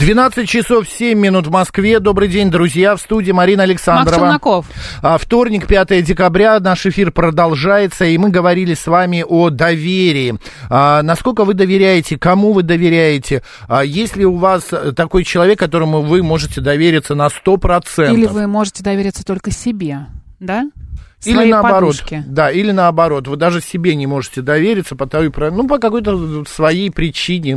12 часов 7 минут в Москве. Добрый день, друзья. В студии Марина Александрова. Макс Челноков. Вторник, 5 декабря. Наш эфир продолжается, и мы говорили с вами о доверии. А, насколько вы доверяете, кому вы доверяете? А, есть ли у вас такой человек, которому вы можете довериться на 100%? Или вы можете довериться только себе, да? Или Своей наоборот, подушке. да, или наоборот, вы даже себе не можете довериться по той, ну, по какой-то своей причине.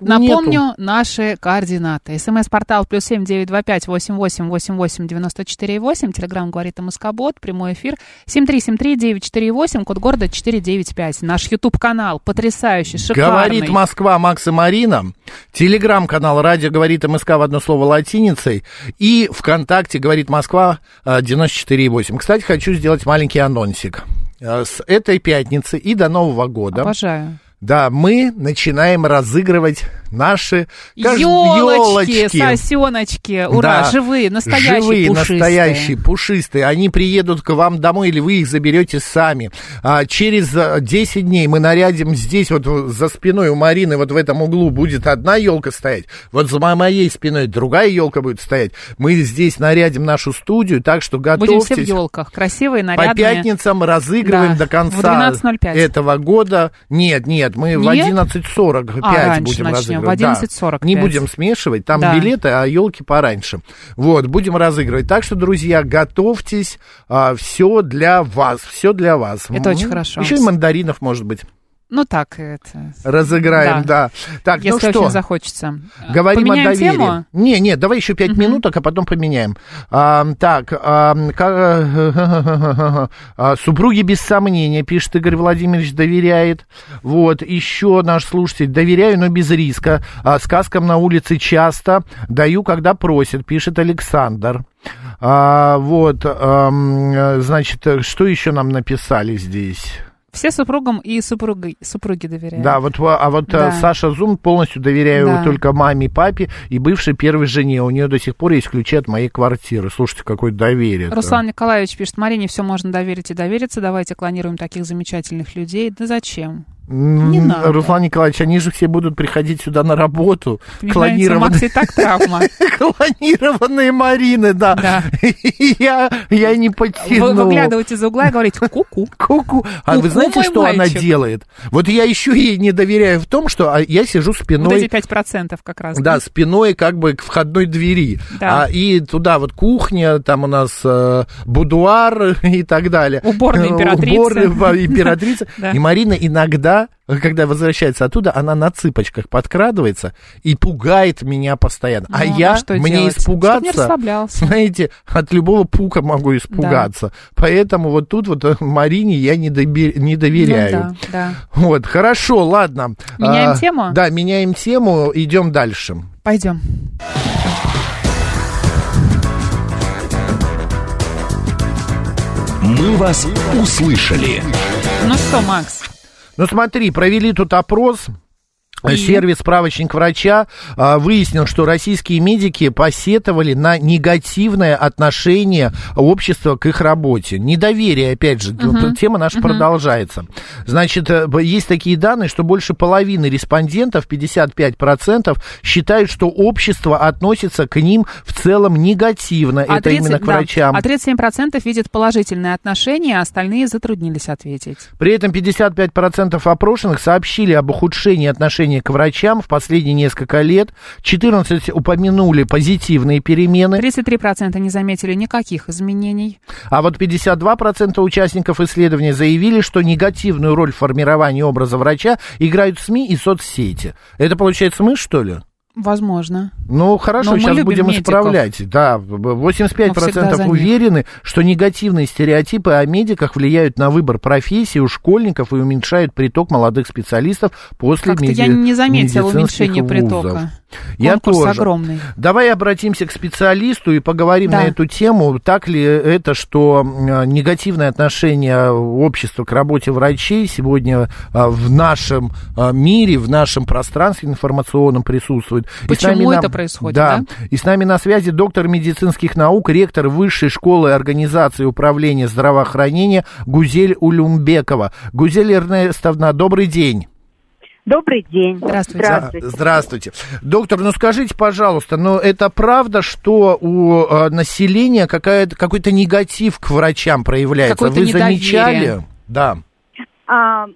Напомню нету. наши координаты. СМС-портал плюс семь девять два пять восемь восемь восемь восемь девяносто четыре восемь. Телеграмм говорит МСК-бот. Прямой эфир семь три семь три девять четыре восемь. Код города четыре девять пять. Наш Ютуб-канал потрясающий, шикарный. Говорит Москва, Макс и Марина. Телеграм-канал «Радио говорит МСК» в одно слово латиницей. И ВКонтакте «Говорит Москва» э, 94,8. Кстати, хочу сделать маленький анонсик. Э, С этой пятницы и до Нового года, Обожаю. Да, мы начинаем разыгрывать наши Елочки, ёлочки. сосеночки, ура, Да. живые, настоящие, Живые, пушистые. настоящие, пушистые. Они приедут к вам домой, или вы их заберете сами. А, через а, 10 дней мы нарядим здесь, вот за спиной у Марины, вот в этом углу будет одна елка стоять, вот за мо- моей спиной другая елка будет стоять. Мы здесь нарядим нашу студию, так что Будем все в готовьтесь. елках, красивые, По нарядные. пятницам разыгрываем Да, до конца 12:05. этого года. Нет, нет, мы в Нет? 11.45 А, будем начнем, разыгрывать. в Да. 11:45. Не будем смешивать, там Да. билеты, а елки пораньше. Вот, будем разыгрывать. Так что, друзья, готовьтесь, все для вас, все для вас. Это очень хорошо. Еще и мандаринов, может быть, Ну так, это... разыграем, да. Так, Если ну что, очень захочется. Говорим Поменяем о доверии. тему? Не, не, давай еще пять минуток, а потом поменяем. А, так, а, ка- а, супруги без сомнения, пишет Игорь Владимирович, доверяет. Вот, еще наш слушатель, доверяю, но без риска. А, сказкам на улице часто, даю, когда просят, пишет Александр. А, вот, ам, значит, что еще нам написали здесь? Все супругам и супруги, супруги доверяют. Да, вот, а а вот э, Да. Саша Зум полностью доверяю Да. только маме, папе и бывшей первой жене. У нее до сих пор есть ключи от моей квартиры. Слушайте, какое доверие. Руслан Николаевич пишет, Марине все можно доверить и довериться, давайте клонируем таких замечательных людей. Да зачем? Не надо. Руслан Николаевич, они же все будут приходить сюда на работу. Клонированные, и так травма. клонированные Марины, да. Да. Я, я не Вы потяну. выглядываете из угла и говорите, ку-ку. Ку-ку. А вы знаете, что она мальчик. делает? Вот я еще ей не доверяю в том, что а, я сижу Вот спиной эти 5% как раз. Да, спиной как бы к входной двери. Да. А, и туда вот кухня, там у нас э, будуар и так далее. Уборная Э, императрицы. Уборная императрица. Да. И Марина иногда, когда возвращается оттуда, она на цыпочках подкрадывается и пугает меня постоянно. а Ну, я, а что мне делать? Испугаться, знаете, от любого пука могу испугаться. Поэтому вот тут вот э, Марине я не, добе- не доверяю. Ну да, да. Вот, хорошо, ладно. Меняем А, тему? Да, меняем тему, идем дальше. Пойдем. «Мы вас услышали». Ну что, Макс, Ну смотри, провели тут опрос. И? Сервис «Справочник врача» а, выяснил, что российские медики посетовали на негативное отношение общества к их работе. Недоверие, опять же, Мгм. тема наша продолжается. Значит, э, есть такие данные, что больше половины респондентов, 55%, считают, что общество относится к ним в целом негативно. а Это 30 именно к да, врачам. а 37% видят положительные отношения, а остальные затруднились ответить. При этом 55% опрошенных сообщили об ухудшении отношения к врачам в последние несколько лет. 14 упомянули позитивные перемены. 33% не заметили никаких изменений. А вот 52% участников исследования заявили, что негативную роль в формировании образа врача играют СМИ и соцсети. Это получается мы, что ли? Возможно. Ну, хорошо, Но сейчас будем медиков. исправлять. Да, б- Мы всегда 85% за них. уверены, что негативные стереотипы о медиках влияют на выбор профессии у школьников и уменьшают приток молодых специалистов после Как-то меди- я не заметила медицинских уменьшения вузов. притока. Я Конкурс тоже. огромный. Давай обратимся к специалисту и поговорим Да. на эту тему. Так ли это, что э, негативное отношение общества к работе врачей сегодня э, в нашем э, мире, в нашем пространстве информационном присутствует? Почему нами на- это происходит, Да. да? И с нами на связи доктор медицинских наук, ректор Высшей школы организации управления здравоохранения Гузель Улюмбекова. Гузель Эрнестовна, добрый день. Добрый день. Здравствуйте. Здравствуйте. Здравствуйте. Доктор, ну скажите, пожалуйста, но это правда, что у э, населения какая-то, какой-то негатив к врачам проявляется? Какое-то Вы недоверие. замечали? Да. А,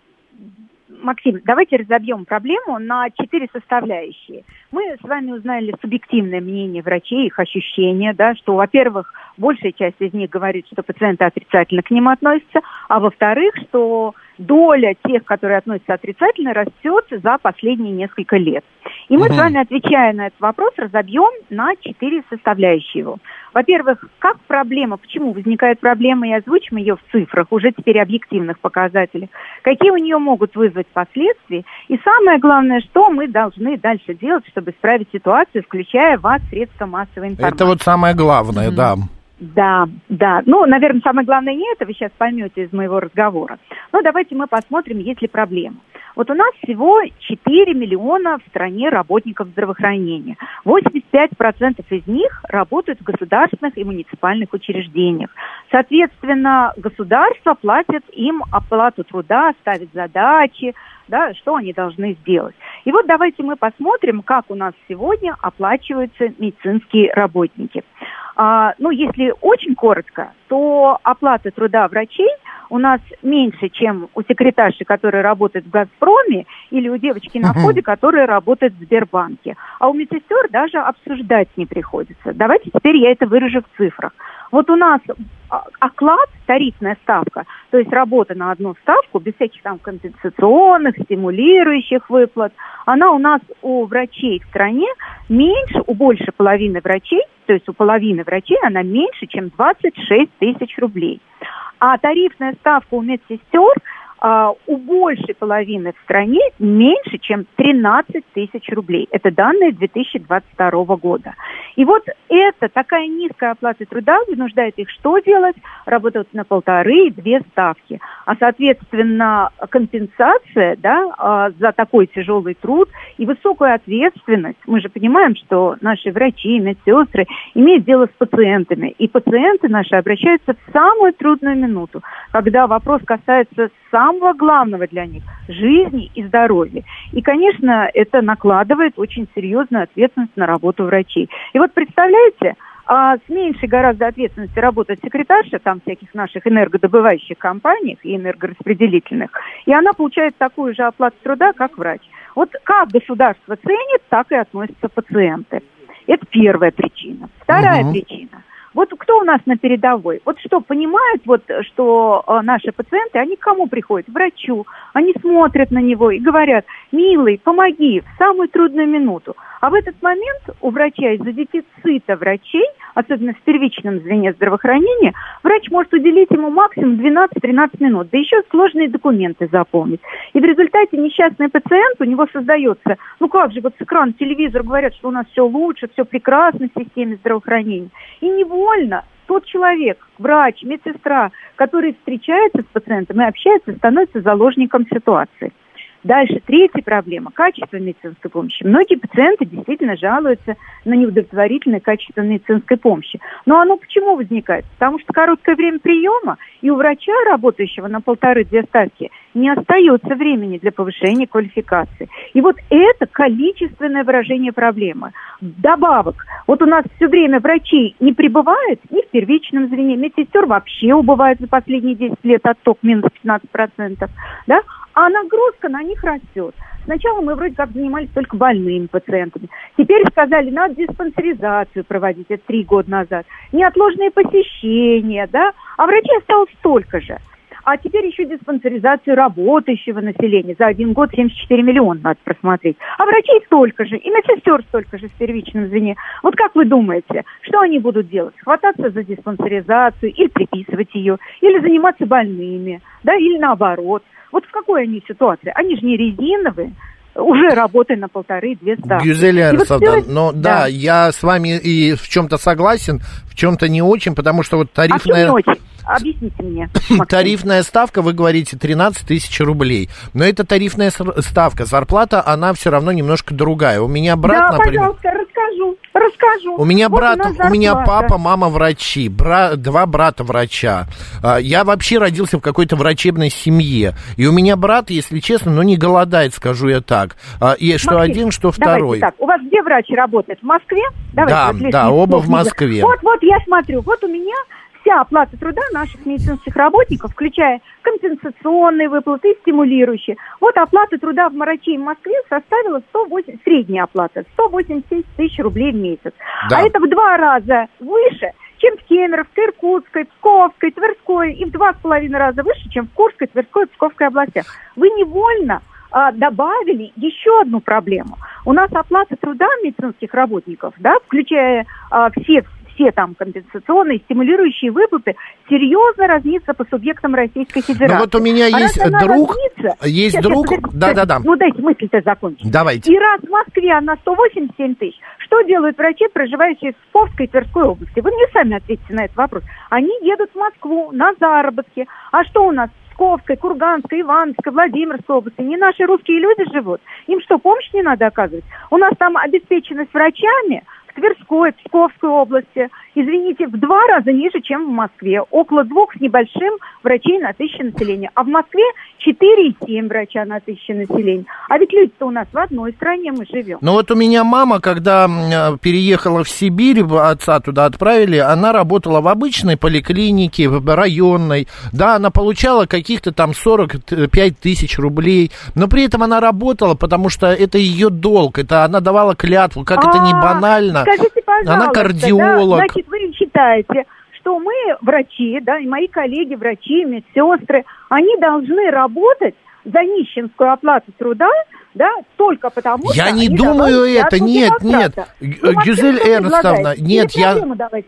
Максим, давайте разобьем проблему на четыре составляющие. Мы с вами узнали субъективное мнение врачей, их ощущения, да, что, во-первых, большая часть из них говорит, что пациенты отрицательно к ним относятся, а во-вторых, что доля тех, которые относятся отрицательно, растет за последние несколько лет. И мы с вами, отвечая на этот вопрос, разобьем на четыре составляющие его. Во-первых, как проблема, почему возникает проблема, и озвучим ее в цифрах, уже теперь объективных показателях, какие у нее могут вызвать последствия, и самое главное, что мы должны дальше делать, чтобы исправить ситуацию, включая вас, средства массовой информации. Это вот самое главное, Мгм. да. Да, да. Ну, наверное, самое главное не это, вы сейчас поймете из моего разговора. Но давайте мы посмотрим, есть ли проблема. Вот у нас всего 4 миллиона в стране работников здравоохранения. 85% из них работают в государственных и муниципальных учреждениях. Соответственно, государство платит им оплату труда, ставит задачи, да, что они должны сделать. И вот давайте мы посмотрим, как у нас сегодня оплачиваются медицинские работники. А, ну, если очень коротко, то оплата труда врачей у нас меньше, чем у секретарши, которая работает в «Газпроме», или у девочки на входе, которая работает в Сбербанке. А у медсестер даже обсуждать не приходится. Давайте теперь я это выражу в цифрах. Вот у нас а, оклад, тарифная ставка, то есть работа на одну ставку, без всяких там компенсационных, стимулирующих выплат, она у нас у врачей в стране меньше, у больше половины врачей, то есть у половины врачей она меньше, чем 26 тысяч рублей. А тарифная ставка у медсестер а, у большей половины в стране меньше, чем 13 тысяч рублей. Это данные 2022 года. И вот это такая низкая оплата труда вынуждает их что делать? Работать на полторы и две ставки. А, соответственно, компенсация да, а, за такой тяжелый труд и высокую ответственность. Мы же понимаем, что наши врачи, медсестры имеют дело с пациентами. И пациенты наши обращаются в самую трудную минуту, когда вопрос касается самого главного для них – жизни и здоровья. И, конечно, это накладывает очень серьезную ответственность на работу врачей. И вот представляете, а с меньшей гораздо ответственности работает секретарша там всяких наших энергодобывающих компаниях и энергораспределительных, и она получает такую же оплату труда, как врач. Вот как государство ценит, так и относятся пациенты. Это первая причина. Вторая Мгм. причина. Вот кто у нас на передовой? Вот что, понимают, вот, что э, наши пациенты, они к кому приходят? К врачу. Они смотрят на него и говорят, милый, помоги в самую трудную минуту. А в этот момент у врача из-за дефицита врачей, особенно в первичном звене здравоохранения, врач может уделить ему максимум 12-13 минут, да еще сложные документы заполнить. И в результате несчастный пациент, у него создается, ну как же, вот с экрана телевизора говорят, что у нас все лучше, все прекрасно в системе здравоохранения. И невольно тот человек, врач, медсестра, который встречается с пациентом и общается, становится заложником ситуации. Дальше, третья проблема – качество медицинской помощи. Многие пациенты действительно жалуются на неудовлетворительное качество медицинской помощи. Но оно почему возникает? Потому что короткое время приема, и у врача, работающего на полторы-две ставки, не остается времени для повышения квалификации. И вот это количественное выражение проблемы. Добавок, вот у нас все время врачей не прибывает ни в первичном звене, медсестер вообще убывает за последние 10 лет отток минус 15%, да? а нагрузка на них растет. Сначала мы вроде как занимались только больными пациентами. Теперь сказали, надо диспансеризацию проводить, это три года назад. Неотложные посещения, да, а врачей осталось столько же. А теперь еще диспансеризацию работающего населения. За один год 74 миллиона надо просмотреть. А врачей столько же, и медсестер столько же в первичном звене. Вот как вы думаете, что они будут делать? Хвататься за диспансеризацию или приписывать ее, или заниматься больными, да, или наоборот. Вот в какой они ситуации? Они же не резиновые уже работая на полторы-две ставки. Гюзель Эрнстовна, вот но да. да, я с вами и в чем-то согласен, в чем-то не очень, потому что вот тарифная... А в чем не очень? Объясните мне. Максим. Тарифная ставка, вы говорите, 13 тысяч рублей. Но это тарифная ставка. Зарплата, она все равно немножко другая. У меня брат, да, например... пожалуйста, расскажу, расскажу. У меня вот брат, у, у меня папа, мама врачи, бра, два брата врача. А, я вообще родился в какой-то врачебной семье. И у меня брат, если честно, ну не голодает, скажу я так. А, и что Максим, один, что второй. так, у вас где врач работает? В Москве? Давайте, да, да, оба в Москве. Вот, вот я смотрю, вот у меня вся оплата труда наших медицинских работников, включая компенсационные выплаты и стимулирующие. Вот оплата труда в врачей в Москве составила 108, средняя оплата, 187 тысяч рублей в месяц. Да. А это в два раза выше, чем в Кемеровской, Иркутской, Псковской, Тверской и в два с половиной раза выше, чем в Курской, Тверской и Псковской областях. Вы невольно а, добавили еще одну проблему. У нас оплата труда медицинских работников, да, включая а, все все там компенсационные, стимулирующие выплаты серьезно разнится по субъектам Российской Федерации. Ну вот у меня а есть друг, разнится, есть сейчас, друг, да-да-да. Ну дайте мысль-то закончить. Давайте. И раз в Москве она 187 тысяч, что делают врачи, проживающие в Псковской и Тверской области? Вы мне сами ответите на этот вопрос. Они едут в Москву на заработки. А что у нас Псковской, Курганской, Ивановской, Владимирской области. Не наши русские люди живут. Им что, помощь не надо оказывать? У нас там обеспеченность врачами, в Тверской, Псковской области, извините, в два раза ниже, чем в Москве. Около двух с небольшим врачей на тысячу населения. А в Москве 4,7 врача на тысячу населения. А ведь люди-то у нас в одной стране мы живем. Ну вот у меня мама, когда переехала в Сибирь, отца туда отправили, она работала в обычной поликлинике, в районной. Да, она получала каких-то там 45 тысяч рублей, но при этом она работала, потому что это ее долг, это она давала клятву, как это не а, Скажите, пожалуйста, она кардиолог. Да, значит, вы считаете, что мы, врачи, да, и мои коллеги, врачи, медсестры, они должны работать за нищенскую оплату труда, да, только потому я что... Я не думаю это, нет, нет. Ну, Гюзель Эрнстовна, нет, я,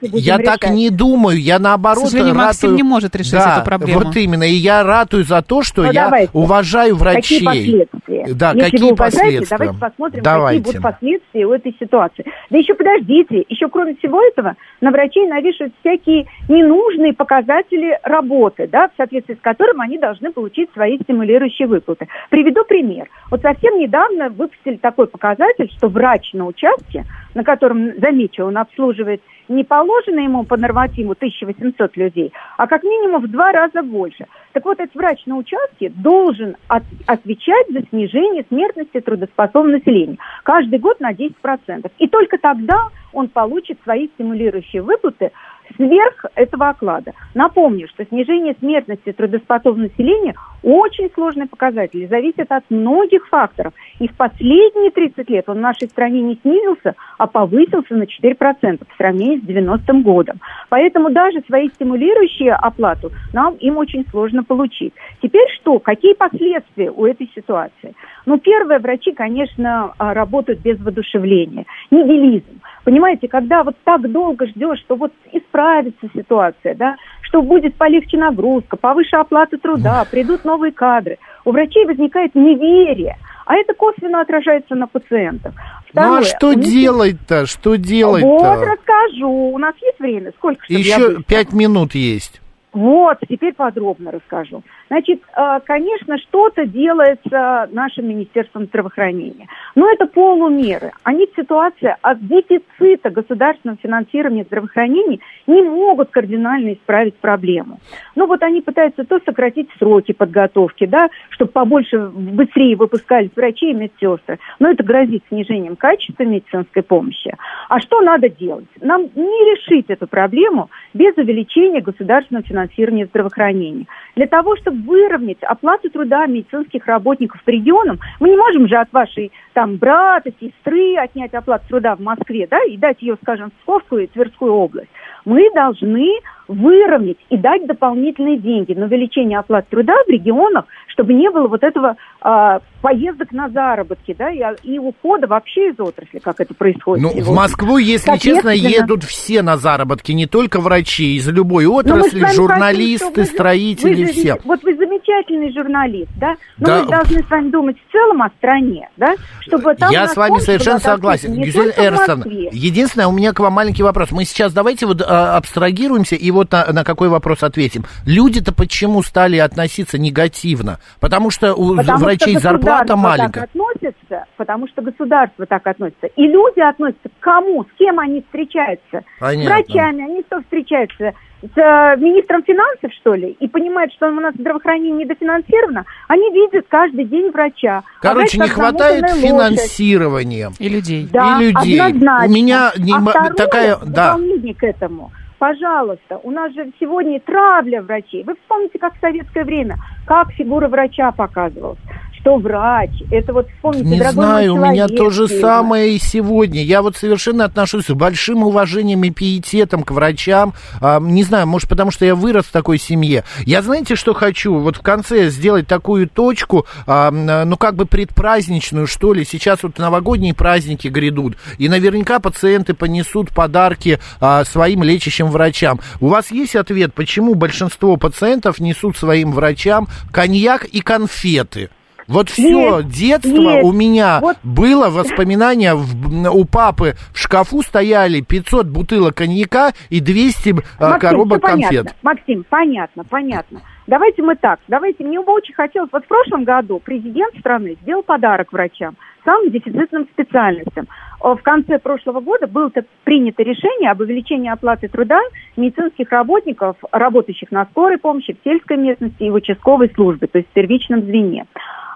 я так не думаю, я наоборот... К сожалению, ратую... Максим не может решить да, эту проблему. вот именно, и я ратую за то, что ну, я давайте. уважаю врачей. Какие последствия? Да, Если какие вы уважаете, последствия? давайте посмотрим, давайте. какие будут последствия у этой ситуации. Да еще подождите, еще кроме всего этого, на врачей навешивают всякие ненужные показатели работы, да, в соответствии с которым они должны получить свои стимулирующие выплаты. Приведу пример. Вот совсем недавно выпустили такой показатель, что врач на участке, на котором, замечу, он обслуживает не положено ему по нормативу 1800 людей, а как минимум в два раза больше. Так вот, этот врач на участке должен от, отвечать за снижение смертности трудоспособного населения каждый год на 10%. И только тогда он получит свои стимулирующие выплаты сверх этого оклада. Напомню, что снижение смертности трудоспособного населения очень сложный показатель зависит от многих факторов. И в последние 30 лет он в нашей стране не снизился, а повысился на 4% по сравнению с 90-м годом. Поэтому даже свои стимулирующие оплату нам им очень сложно получить. Теперь что? Какие последствия у этой ситуации? Ну, первое, врачи, конечно, а, работают без воодушевления. Нигилизм. Понимаете, когда вот так долго ждешь, что вот исправится ситуация, да, что будет полегче нагрузка, повыше оплата труда, придут новые кадры, у врачей возникает неверие, а это косвенно отражается на пациентах. Второе, ну а что них... делать-то? Что делать-то? Вот расскажу. У нас есть время? Сколько? Еще пять минут есть. Вот, теперь подробно расскажу. Значит, э, конечно, что-то делается нашим Министерством здравоохранения. Но это полумеры. Они в ситуации от дефицита государственного финансирования здравоохранения не могут кардинально исправить проблему. Ну вот они пытаются то сократить сроки подготовки, да, чтобы побольше, быстрее выпускались врачи и медсестры. Но это грозит снижением качества медицинской помощи. А что надо делать? Нам не решить эту проблему без увеличения государственного финансирования здравоохранения. Для того, чтобы выровнять оплату труда медицинских работников по регионам, мы не можем же от вашей там брата, сестры отнять оплату труда в Москве, да, и дать ее, скажем, в Псковскую и Тверскую область. Мы должны выровнять и дать дополнительные деньги на увеличение оплат труда в регионах, чтобы не было вот этого а, поездок на заработки, да, и, и ухода вообще из отрасли, как это происходит. Ну, сегодня. в Москву, если честно, едут все на заработки, не только врачи, из любой отрасли, журналисты, хотим, строители, вы, все. Вот вы замечательный журналист, да? Но да. мы должны с вами думать в целом о стране, да? Чтобы там Я с вами совершенно согласен. Гюзель Эрсон, единственное, у меня к вам маленький вопрос. Мы сейчас давайте вот а, абстрагируемся и вот на, на какой вопрос ответим. Люди-то почему стали относиться негативно? Потому что у потому врачей что зарплата маленькая. Так относится, потому что государство так относится. И люди относятся к кому, с кем они встречаются. Понятно. С врачами, они что встречаются? С э, министром финансов, что ли, и понимают, что у нас здравоохранение недофинансировано, они видят каждый день врача. Короче, а не хватает финансирования. И людей. Да, и людей. однозначно. У меня не а второе, такая... Да. к этому – пожалуйста, у нас же сегодня травля врачей. Вы вспомните, как в советское время, как фигура врача показывалась что врач, это вот вспомните, Не знаю, у меня то же самое и сегодня. Я вот совершенно отношусь с большим уважением и пиететом к врачам. А, не знаю, может, потому что я вырос в такой семье. Я знаете, что хочу? Вот в конце сделать такую точку, а, ну, как бы предпраздничную, что ли. Сейчас вот новогодние праздники грядут. И наверняка пациенты понесут подарки а, своим лечащим врачам. У вас есть ответ, почему большинство пациентов несут своим врачам коньяк и конфеты? Вот все Есть, детство есть. у меня Вот. было воспоминания, в- у папы в шкафу стояли 500 бутылок коньяка и 200 э, Максим, коробок всё понятно. конфет. Максим, понятно, понятно. Давайте мы так, давайте, мне бы очень хотелось, вот в прошлом году президент страны сделал подарок врачам, самым дефицитным специальностям. О, В конце прошлого года было -то принято решение об увеличении оплаты труда медицинских работников, работающих на скорой помощи, в сельской местности и в участковой службе, то есть в первичном звене.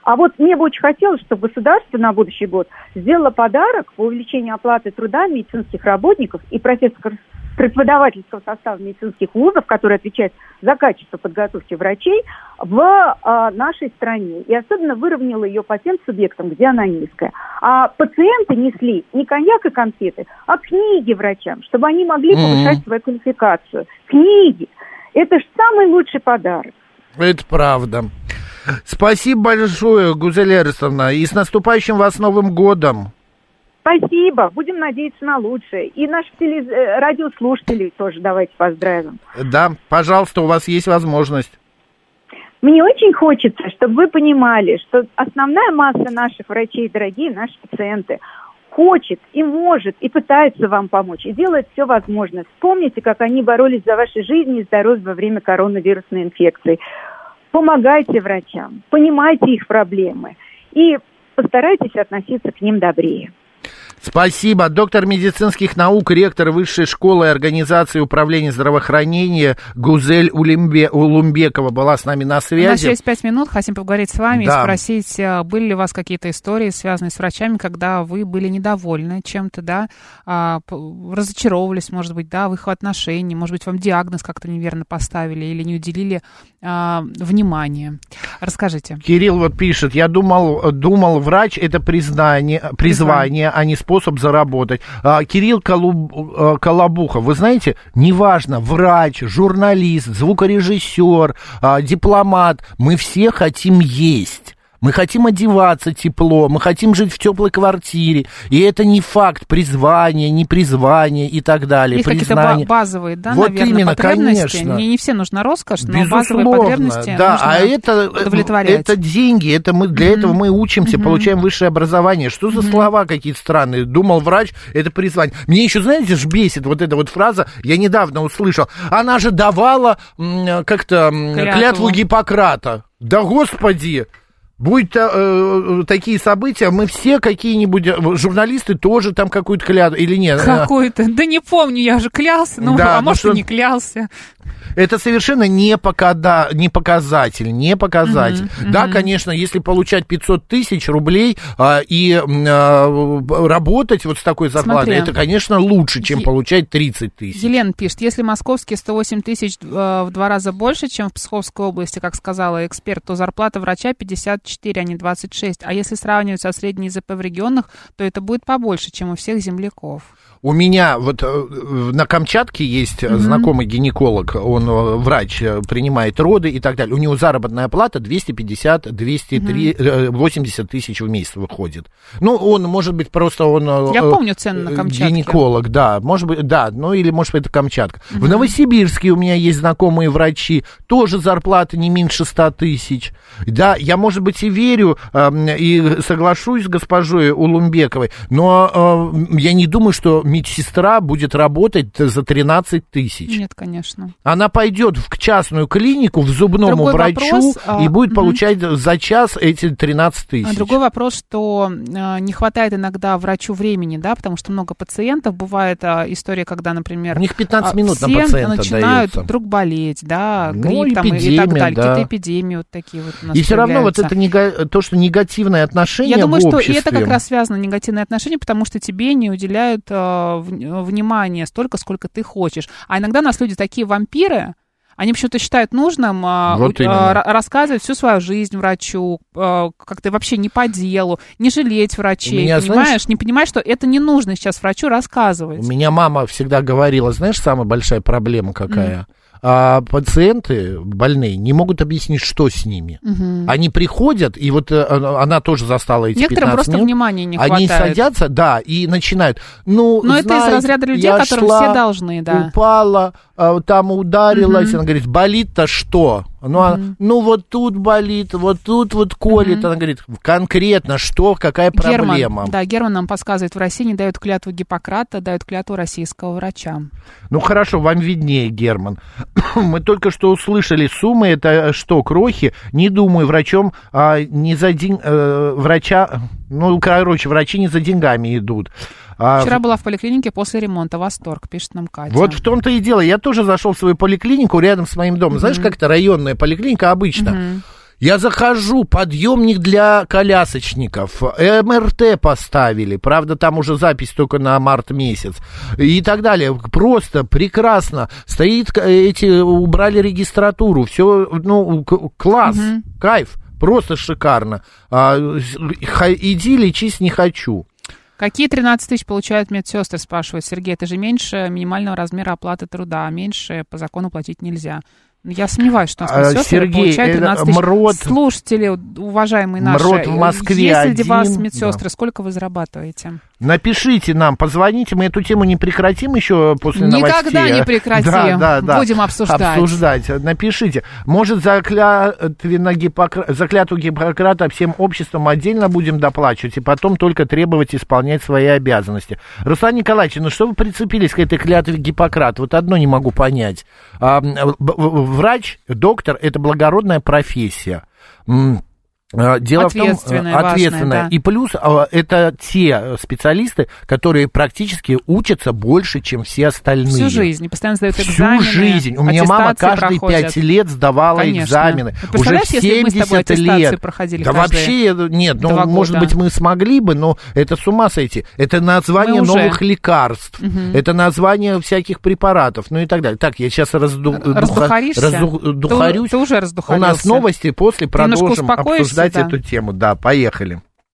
А вот мне бы очень хотелось, чтобы государство на будущий год сделало подарок по увеличению оплаты труда медицинских работников и профессоров преподавательского состава медицинских вузов, который отвечает за качество подготовки врачей в а, нашей стране. И особенно выровняла ее по тем субъектам, где она низкая. А пациенты несли не коньяк и конфеты, а книги врачам, чтобы они могли повышать свою квалификацию. Книги. Это же самый лучший подарок. Это правда. Спасибо большое, Гузель Эрсовна, и с наступающим вас Новым годом. Спасибо. Будем надеяться на лучшее. И наших телез- э, радиослушателей тоже давайте поздравим. Да, пожалуйста, у вас есть возможность. Мне очень хочется, чтобы вы понимали, что основная масса наших врачей, дорогие наши пациенты, хочет и может, и пытается вам помочь, и делает все возможное. Вспомните, как они боролись за ваши жизни и здоровье во время коронавирусной инфекции. Помогайте врачам, понимайте их проблемы и постарайтесь относиться к ним добрее. Спасибо. Доктор медицинских наук, ректор Высшей школы и организации управления здравоохранения Гузель Улембе, Улумбекова была с нами на У нас связи. есть пять минут, хотим поговорить с вами Да. и спросить, а, были ли у вас какие-то истории, связанные с врачами, когда вы были недовольны чем-то, да, а, разочаровывались, может быть, да, в их отношении, может быть, вам диагноз как-то неверно поставили или не уделили а, внимания. Расскажите. Кирилл вот пишет, я думал, думал, врач это признание, призвание, а не способ заработать. А, Кирилл Колуб- э, Колобухов, вы знаете, неважно, врач, журналист, звукорежиссер, а, дипломат, мы все хотим есть. Мы хотим одеваться тепло, мы хотим жить в теплой квартире. И это не факт призвания, не призвание и так далее. Есть какие-то базовые, да, Вот наверное, именно, потребности. конечно. Не, не все нужна роскошь, но Безусловно, базовые потребности да, нужно а это, удовлетворять. это деньги, это мы, для этого мы учимся, Мгм. получаем высшее образование. Что за слова какие-то странные? Думал врач, это призвание. Мне еще, знаете, ж бесит вот эта вот фраза, я недавно услышал, она же давала как-то Клятву. клятву Гиппократа. Да господи! Будь то, э, такие события, мы все какие-нибудь, э, журналисты тоже там какую-то клятву, или нет? Э, Какой-то, да не помню, я же клялся, ну, Да, а ну может, что- и не клялся. Это совершенно не, покада, не показатель, не показатель. Мгм, Да, конечно, если получать 500 тысяч рублей а, и а, работать вот с такой зарплатой, Смотри. это, конечно, лучше, чем Е- получать 30 тысяч. Елена пишет, если московские 108 тысяч э, в два раза больше, чем в Псковской области, как сказала эксперт, то зарплата врача 54, а не 26. А если сравнивать со средней ЗП в регионах, то это будет побольше, чем у всех земляков. У меня вот э, на Камчатке есть mm знакомый гинеколог, он э, врач, принимает роды и так далее. У него заработная плата 250, 203, mm 80 тысяч в месяц выходит. Ну, он, может быть, просто он... Я помню цены на Камчатке. Гинеколог, да, может быть, да, ну или, может быть, это Камчатка. mm В Новосибирске у меня есть знакомые врачи, тоже зарплата не меньше 100 тысяч. Да, я, может быть, и верю, и соглашусь с госпожой Улумбековой, но я не думаю, что медсестра будет работать за 13 тысяч. Нет, конечно. Она пойдет в частную клинику, в зубному Другой врачу вопрос, и а, будет мгм. получать за час эти 13 А тысяч. Другой вопрос, что э, не хватает иногда врачу времени, да, потому что много пациентов. Бывает а, история, когда, например, У них 15 а, минут на пациента начинают дается. вдруг болеть, да, Ну, грипп там, и так эпидемия, далее, да. какие-то эпидемии вот такие вот у нас И все равно вот это нега- то, что негативное отношение Я думаю, что и обществе. это как раз связано негативные отношения, потому что тебе не уделяют э, внимания столько, сколько ты хочешь. А иногда у нас люди такие вампиры, они почему-то считают нужным а, Вот именно. ра- рассказывать всю свою жизнь врачу, а, как-то вообще не по делу, не жалеть врачей, У меня, понимаешь? знаешь- Не понимаешь, что это не нужно сейчас врачу рассказывать. У меня мама всегда говорила, знаешь, самая большая проблема какая? А пациенты больные не могут объяснить, что с ними. Они приходят, и вот э, она тоже застала эти Некоторым 15 просто минут. внимания не Они хватает. садятся, да, и начинают. Ну, Но это из знаете, разряда людей, которым шла, все должны, да. Упала, там ударилась, она говорит, болит-то что? Ну, а- ну, вот тут болит, вот тут вот колет. Она говорит, конкретно что, какая проблема? Герман, да, Герман нам подсказывает, в России не дают клятву Гиппократа, дают клятву российского врача. Ну хорошо, вам виднее, Герман. Мы только что услышали суммы, это что, крохи? Не думаю, врачом а, не за день, э, врача, ну, короче, врачи не за деньгами идут. А, Вчера была в поликлинике после ремонта. Восторг, пишет нам Катя. вот в том-то и дело. Я тоже зашел в свою поликлинику рядом с моим домом. Знаешь, как это районная поликлиника обычно? Я захожу, подъемник для колясочников, МРТ поставили, правда, там уже запись только на март месяц и так далее. Просто прекрасно. Стоит, к- эти, убрали регистратуру, все, ну, класс, кайф, просто шикарно. А, иди лечись не хочу. Какие 13 тысяч получают медсестры, спрашивает Сергей. Это же меньше минимального размера оплаты труда, а меньше по закону платить нельзя. Ну, Я сомневаюсь, что у нас А, медсестры Сергей, получают это 13 тысяч. МРОД- Слушатели, уважаемые наши, МРОД в Москве если для вас один, медсестры, сколько вы зарабатываете? Напишите нам, позвоните, мы эту тему не прекратим еще после Никогда новостей. не прекратим. Да, да, да. Будем обсуждать. Обсуждать. Напишите. Может, за, клятвенно Гиппокра- за клятву Гиппократа всем обществом отдельно будем доплачивать, и потом только требовать исполнять свои обязанности. Руслан Николаевич, ну что вы прицепились к этой клятве Гиппократа? Вот одно не могу понять. А, врач, доктор, это благородная профессия. А, Дело в том, э, важная, ответственная. да. И плюс а, это те специалисты, которые практически учатся больше, чем все остальные. Всю жизнь, постоянно сдают Всю экзамены. жизнь. У меня мама каждые пять лет сдавала Конечно. экзамены. Вот Уже тобой 70 аттестации лет. проходили да вообще, нет, ну, может быть, мы смогли бы, но это с ума сойти. Это название Мы уже. новых лекарств. Это название всяких препаратов, ну и так далее. Так, я сейчас разду... Раздухаришься? разду- Ты- ты уже У раздухарился. нас новости, после продолжим успокоишься, обсуждать да? эту тему. Да, поехали.